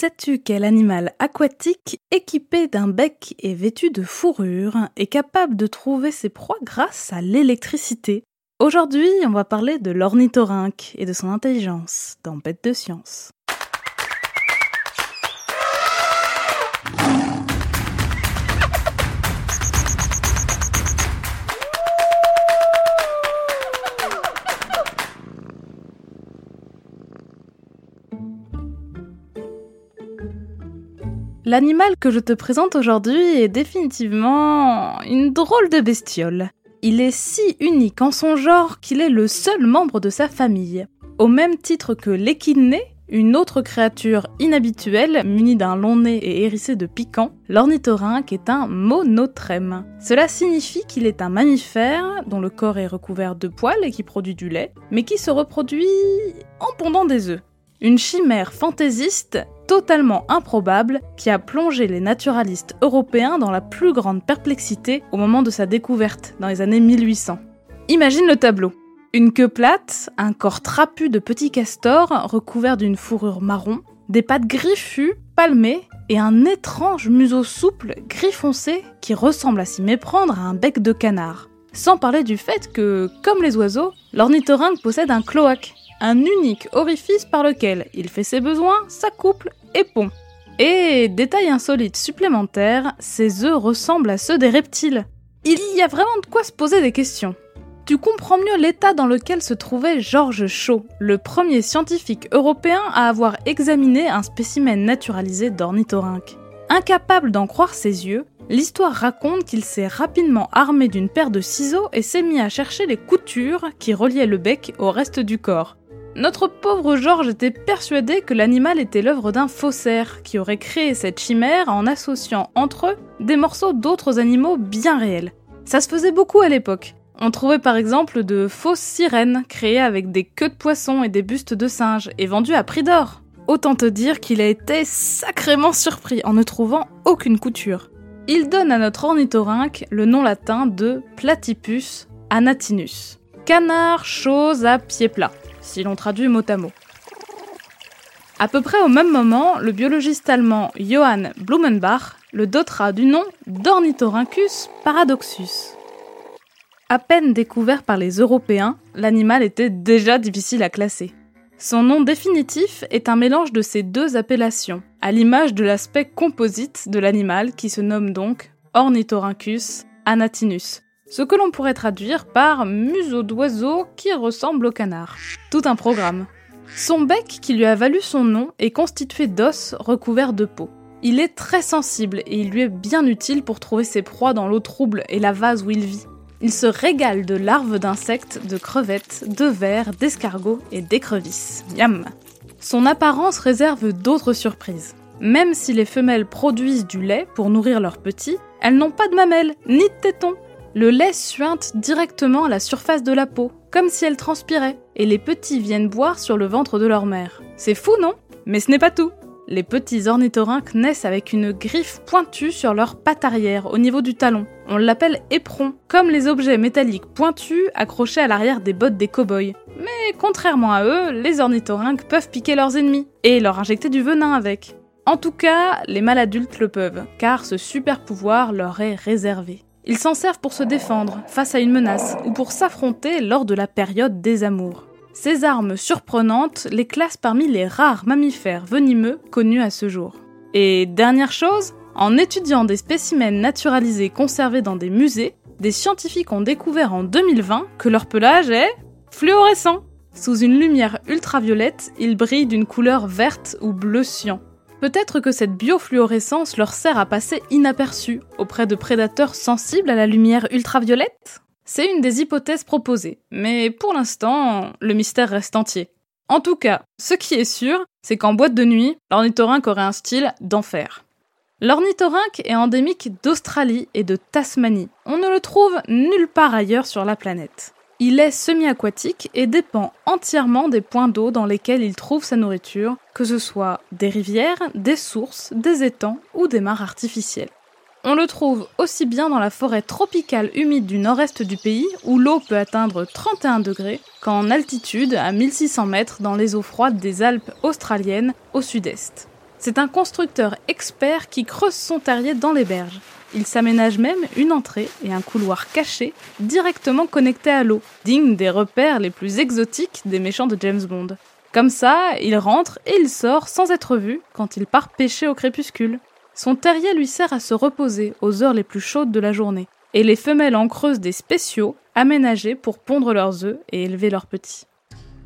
Sais-tu quel animal aquatique équipé d'un bec et vêtu de fourrure est capable de trouver ses proies grâce à l'électricité? Aujourd'hui, on va parler de l'ornithorynque et de son intelligence dans Bête de science. L'animal que je te présente aujourd'hui est définitivement une drôle de bestiole. Il est si unique en son genre qu'il est le seul membre de sa famille. Au même titre que l'échidné, une autre créature inhabituelle munie d'un long nez et hérissée de piquants, l'ornithorynque est un monotrème. Cela signifie qu'il est un mammifère dont le corps est recouvert de poils et qui produit du lait, mais qui se reproduit en pondant des œufs. Une chimère fantaisiste totalement improbable qui a plongé les naturalistes européens dans la plus grande perplexité au moment de sa découverte dans les années 1800. Imagine le tableau. Une queue plate, un corps trapu de petits castors recouvert d'une fourrure marron, des pattes griffues, palmées et un étrange museau souple, gris foncé, qui ressemble à s'y méprendre à un bec de canard. Sans parler du fait que, comme les oiseaux, l'ornithorynque possède un cloaque, un unique orifice par lequel il fait ses besoins, s'accouple et pond. Et détail insolite supplémentaire, ses œufs ressemblent à ceux des reptiles. Il y a vraiment de quoi se poser des questions. Tu comprends mieux l'état dans lequel se trouvait Georges Shaw, le premier scientifique européen à avoir examiné un spécimen naturalisé d'ornithorynque. Incapable d'en croire ses yeux, l'histoire raconte qu'il s'est rapidement armé d'une paire de ciseaux et s'est mis à chercher les coutures qui reliaient le bec au reste du corps. Notre pauvre Georges était persuadé que l'animal était l'œuvre d'un faussaire qui aurait créé cette chimère en associant entre eux des morceaux d'autres animaux bien réels. Ça se faisait beaucoup à l'époque. On trouvait par exemple de fausses sirènes créées avec des queues de poissons et des bustes de singes et vendues à prix d'or. Autant te dire qu'il a été sacrément surpris en ne trouvant aucune couture. Il donne à notre ornithorynque le nom latin de Platypus anatinus. Canard chose à pied plat si l'on traduit mot à mot. À peu près au même moment, le biologiste allemand Johann Blumenbach le dotera du nom d'Ornithorhynchus paradoxus. À peine découvert par les Européens, l'animal était déjà difficile à classer. Son nom définitif est un mélange de ces deux appellations, à l'image de l'aspect composite de l'animal qui se nomme donc Ornithorhynchus anatinus, ce que l'on pourrait traduire par museau d'oiseau qui ressemble au canard. Tout un programme. Son bec, qui lui a valu son nom, est constitué d'os recouverts de peau. Il est très sensible et il lui est bien utile pour trouver ses proies dans l'eau trouble et la vase où il vit. Il se régale de larves d'insectes, de crevettes, de vers, d'escargots et d'écrevisses. Yam Son apparence réserve d'autres surprises. Même si les femelles produisent du lait pour nourrir leurs petits, elles n'ont pas de mamelles, ni de tétons, le lait suinte directement à la surface de la peau, comme si elle transpirait, et les petits viennent boire sur le ventre de leur mère. C'est fou, non? Mais ce n'est pas tout. Les petits ornithorynques naissent avec une griffe pointue sur leur patte arrière, au niveau du talon. On l'appelle éperon, comme les objets métalliques pointus accrochés à l'arrière des bottes des cow-boys. Mais contrairement à eux, les ornithorynques peuvent piquer leurs ennemis, et leur injecter du venin avec. En tout cas, les mâles adultes le peuvent, car ce super pouvoir leur est réservé. Ils s'en servent pour se défendre face à une menace ou pour s'affronter lors de la période des amours. Ces armes surprenantes les classent parmi les rares mammifères venimeux connus à ce jour. Et dernière chose, en étudiant des spécimens naturalisés conservés dans des musées, des scientifiques ont découvert en 2020 que leur pelage est fluorescent. Sous une lumière ultraviolette, il brille d'une couleur verte ou bleu cyan. Peut-être que cette biofluorescence leur sert à passer inaperçue auprès de prédateurs sensibles à la lumière ultraviolette? C'est une des hypothèses proposées, mais pour l'instant, le mystère reste entier. En tout cas, ce qui est sûr, c'est qu'en boîte de nuit, l'ornithorynque aurait un style d'enfer. L'ornithorynque est endémique d'Australie et de Tasmanie. On ne le trouve nulle part ailleurs sur la planète. Il est semi-aquatique et dépend entièrement des points d'eau dans lesquels il trouve sa nourriture, que ce soit des rivières, des sources, des étangs ou des mares artificielles. On le trouve aussi bien dans la forêt tropicale humide du nord-est du pays, où l'eau peut atteindre 31 degrés, qu'en altitude à 1600 mètres dans les eaux froides des Alpes australiennes au sud-est. C'est un constructeur expert qui creuse son terrier dans les berges. Il s'aménage même une entrée et un couloir caché directement connectés à l'eau, digne des repères les plus exotiques des méchants de James Bond. Comme ça, il rentre et il sort sans être vu quand il part pêcher au crépuscule. Son terrier lui sert à se reposer aux heures les plus chaudes de la journée, et les femelles en creusent des spéciaux aménagés pour pondre leurs œufs et élever leurs petits.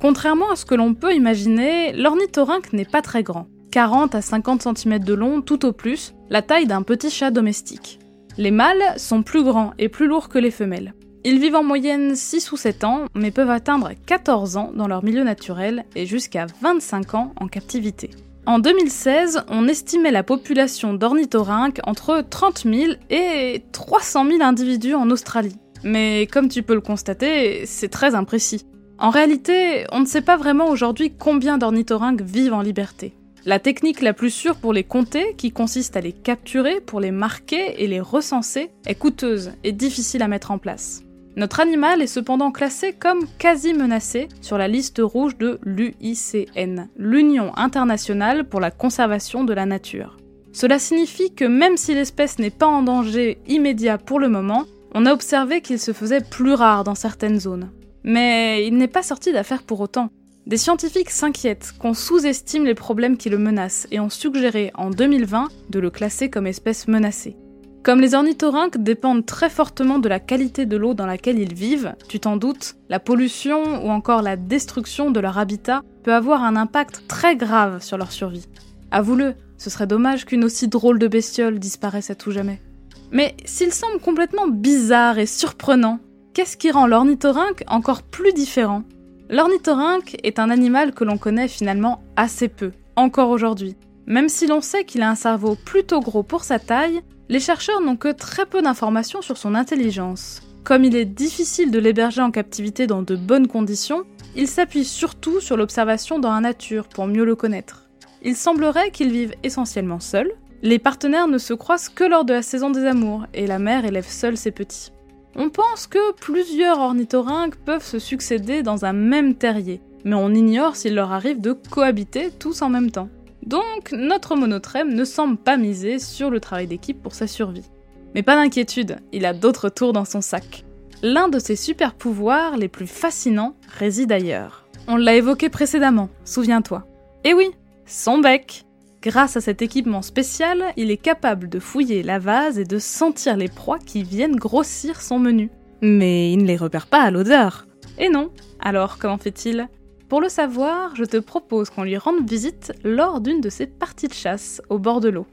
Contrairement à ce que l'on peut imaginer, l'ornithorynque n'est pas très grand. 40 à 50 cm de long tout au plus, la taille d'un petit chat domestique. Les mâles sont plus grands et plus lourds que les femelles. Ils vivent en moyenne 6 ou 7 ans, mais peuvent atteindre 14 ans dans leur milieu naturel et jusqu'à 25 ans en captivité. En 2016, on estimait la population d'ornithorynques entre 30 000 et 300 000 individus en Australie. Mais comme tu peux le constater, c'est très imprécis. En réalité, on ne sait pas vraiment aujourd'hui combien d'ornithorynques vivent en liberté. La technique la plus sûre pour les compter, qui consiste à les capturer pour les marquer et les recenser, est coûteuse et difficile à mettre en place. Notre animal est cependant classé comme quasi menacé sur la liste rouge de l'UICN, l'Union internationale pour la conservation de la nature. Cela signifie que même si l'espèce n'est pas en danger immédiat pour le moment, on a observé qu'il se faisait plus rare dans certaines zones. Mais il n'est pas sorti d'affaire pour autant. Des scientifiques s'inquiètent qu'on sous-estime les problèmes qui le menacent et ont suggéré en 2020 de le classer comme espèce menacée. Comme les ornithorynques dépendent très fortement de la qualité de l'eau dans laquelle ils vivent, tu t'en doutes, la pollution ou encore la destruction de leur habitat peut avoir un impact très grave sur leur survie. Avoue-le, ce serait dommage qu'une aussi drôle de bestiole disparaisse à tout jamais. Mais s'il semble complètement bizarre et surprenant, qu'est-ce qui rend l'ornithorynque encore plus différent? L'ornithorynque est un animal que l'on connaît finalement assez peu, encore aujourd'hui. Même si l'on sait qu'il a un cerveau plutôt gros pour sa taille, les chercheurs n'ont que très peu d'informations sur son intelligence. Comme il est difficile de l'héberger en captivité dans de bonnes conditions, il s'appuie surtout sur l'observation dans la nature pour mieux le connaître. Il semblerait qu'il vive essentiellement seul, les partenaires ne se croisent que lors de la saison des amours, et la mère élève seule ses petits. On pense que plusieurs ornithorynques peuvent se succéder dans un même terrier, mais on ignore s'il leur arrive de cohabiter tous en même temps. Donc notre monotrème ne semble pas miser sur le travail d'équipe pour sa survie. Mais pas d'inquiétude, il a d'autres tours dans son sac. L'un de ses super pouvoirs les plus fascinants réside ailleurs. On l'a évoqué précédemment, souviens-toi. Eh oui, son bec Grâce à cet équipement spécial, il est capable de fouiller la vase et de sentir les proies qui viennent grossir son menu. Mais il ne les repère pas à l'odeur. Et non. Alors comment fait-il? Pour le savoir, je te propose qu'on lui rende visite lors d'une de ses parties de chasse au bord de l'eau.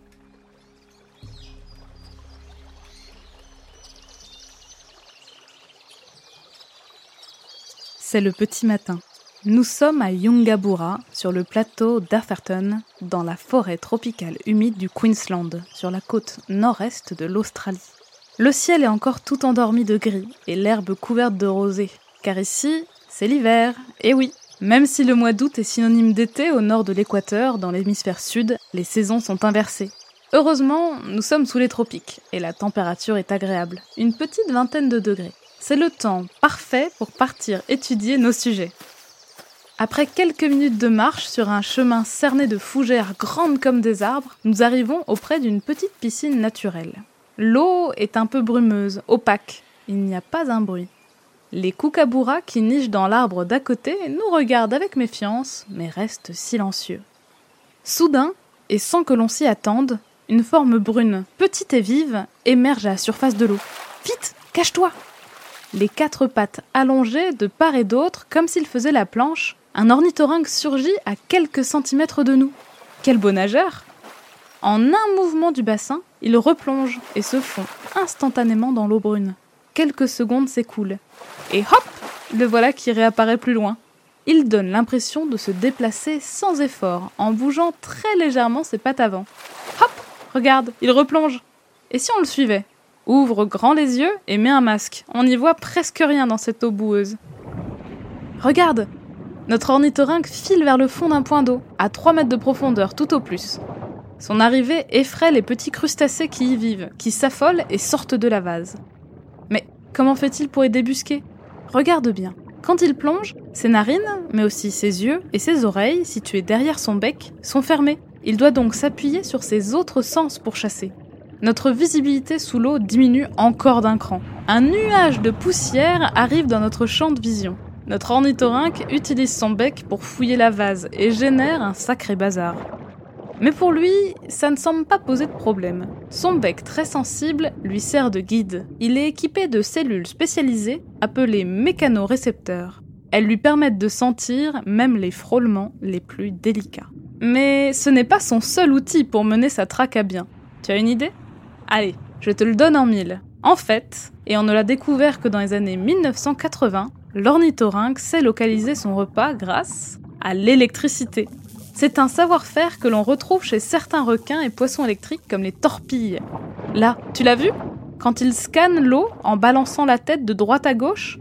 C'est le petit matin. Nous sommes à Yungabura, sur le plateau d'Afferton, dans la forêt tropicale humide du Queensland, sur la côte nord-est de l'Australie. Le ciel est encore tout endormi de gris et l'herbe couverte de rosée, car ici, c'est l'hiver, et oui, même si le mois d'août est synonyme d'été au nord de l'équateur, dans l'hémisphère sud, les saisons sont inversées. Heureusement, nous sommes sous les tropiques, et la température est agréable, une petite vingtaine de degrés. C'est le temps parfait pour partir étudier nos sujets. Après quelques minutes de marche sur un chemin cerné de fougères grandes comme des arbres, nous arrivons auprès d'une petite piscine naturelle. L'eau est un peu brumeuse, opaque. Il n'y a pas un bruit. Les kookaburras qui nichent dans l'arbre d'à côté nous regardent avec méfiance, mais restent silencieux. Soudain, et sans que l'on s'y attende, une forme brune, petite et vive, émerge à la surface de l'eau. Vite, cache-toi Les quatre pattes allongées de part et d'autre, comme s'il faisait la planche, un ornithorynque surgit à quelques centimètres de nous. Quel beau nageur En un mouvement du bassin, il replonge et se fond instantanément dans l'eau brune. Quelques secondes s'écoulent. Et hop Le voilà qui réapparaît plus loin. Il donne l'impression de se déplacer sans effort, en bougeant très légèrement ses pattes avant. Hop Regarde, il replonge. Et si on le suivait? Ouvre grand les yeux et mets un masque. On n'y voit presque rien dans cette eau boueuse. Regarde notre ornithorynque file vers le fond d'un point d'eau, à 3 mètres de profondeur tout au plus. Son arrivée effraie les petits crustacés qui y vivent, qui s'affolent et sortent de la vase. Mais comment fait-il pour y débusquer? Regarde bien. Quand il plonge, ses narines, mais aussi ses yeux et ses oreilles, situées derrière son bec, sont fermées. Il doit donc s'appuyer sur ses autres sens pour chasser. Notre visibilité sous l'eau diminue encore d'un cran. Un nuage de poussière arrive dans notre champ de vision. Notre ornithorynque utilise son bec pour fouiller la vase et génère un sacré bazar. Mais pour lui, ça ne semble pas poser de problème. Son bec très sensible lui sert de guide. Il est équipé de cellules spécialisées appelées mécanorécepteurs. Elles lui permettent de sentir même les frôlements les plus délicats. Mais ce n'est pas son seul outil pour mener sa traque à bien. Tu as une idée? Allez, je te le donne en mille. En fait, et on ne l'a découvert que dans les années 1980, l'ornithorynque sait localiser son repas grâce à l'électricité. C'est un savoir-faire que l'on retrouve chez certains requins et poissons électriques comme les torpilles. Là, tu l'as vu? Quand ils scannent l'eau en balançant la tête de droite à gauche,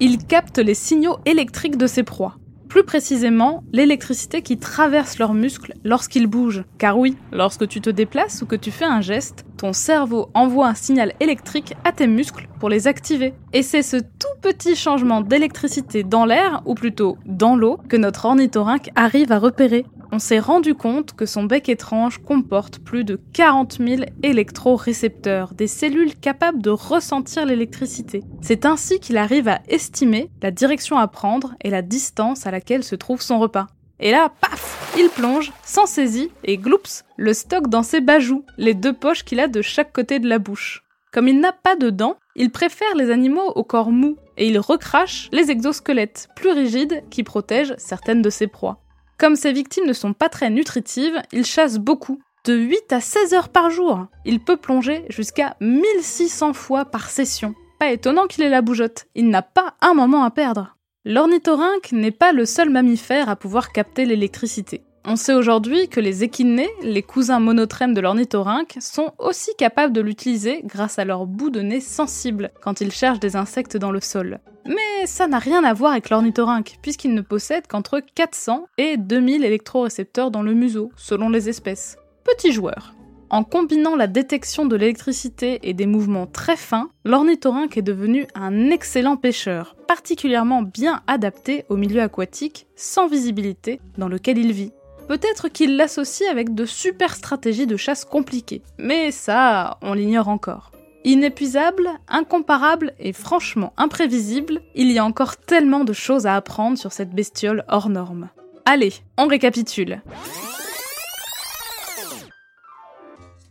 ils captent les signaux électriques de ses proies. Plus précisément, l'électricité qui traverse leurs muscles lorsqu'ils bougent. Car oui, lorsque tu te déplaces ou que tu fais un geste, ton cerveau envoie un signal électrique à tes muscles pour les activer. Et c'est ce tout petit changement d'électricité dans l'air, ou plutôt dans l'eau, que notre ornithorynque arrive à repérer on s'est rendu compte que son bec étrange comporte plus de 40 000 électrorécepteurs, des cellules capables de ressentir l'électricité. C'est ainsi qu'il arrive à estimer la direction à prendre et la distance à laquelle se trouve son repas. Et là, paf Il plonge, sans saisie, et gloups, le stocke dans ses bajoux, les deux poches qu'il a de chaque côté de la bouche. Comme il n'a pas de dents, il préfère les animaux au corps mou, et il recrache les exosquelettes plus rigides qui protègent certaines de ses proies. Comme ses victimes ne sont pas très nutritives, il chasse beaucoup, de 8 à 16 heures par jour. Il peut plonger jusqu'à 1600 fois par session. Pas étonnant qu'il ait la bougeotte, il n'a pas un moment à perdre. L'ornithorynque n'est pas le seul mammifère à pouvoir capter l'électricité. On sait aujourd'hui que les échinés, les cousins monotrèmes de l'ornithorynque, sont aussi capables de l'utiliser grâce à leur bout de nez sensible quand ils cherchent des insectes dans le sol. Mais ça n'a rien à voir avec l'ornithorynque, puisqu'il ne possède qu'entre 400 et 2000 électrorécepteurs dans le museau, selon les espèces. Petit joueur. En combinant la détection de l'électricité et des mouvements très fins, l'ornithorynque est devenu un excellent pêcheur, particulièrement bien adapté au milieu aquatique, sans visibilité, dans lequel il vit. Peut-être qu'il l'associe avec de super stratégies de chasse compliquées, mais ça, on l'ignore encore. Inépuisable, incomparable et franchement imprévisible, il y a encore tellement de choses à apprendre sur cette bestiole hors norme. Allez, on récapitule.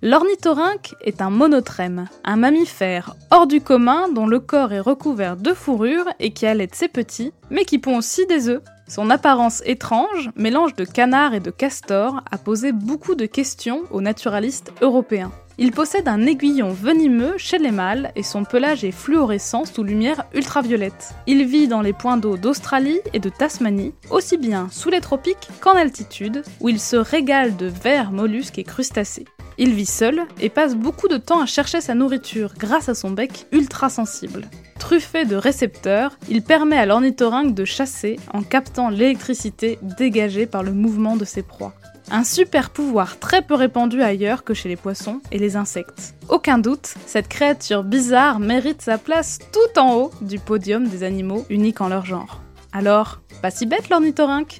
L'ornithorynque est un monotrème, un mammifère hors du commun dont le corps est recouvert de fourrure et qui allait ses petits, mais qui pond aussi des œufs. Son apparence étrange, mélange de canard et de castor, a posé beaucoup de questions aux naturalistes européens. Il possède un aiguillon venimeux chez les mâles et son pelage est fluorescent sous lumière ultraviolette. Il vit dans les points d'eau d'Australie et de Tasmanie, aussi bien sous les tropiques qu'en altitude, où il se régale de vers, mollusques et crustacés. Il vit seul et passe beaucoup de temps à chercher sa nourriture grâce à son bec ultra sensible. Truffé de récepteurs, il permet à l'ornithorynque de chasser en captant l'électricité dégagée par le mouvement de ses proies. Un super pouvoir très peu répandu ailleurs que chez les poissons et les insectes. Aucun doute, cette créature bizarre mérite sa place tout en haut du podium des animaux uniques en leur genre. Alors, pas si bête l'ornithorynque?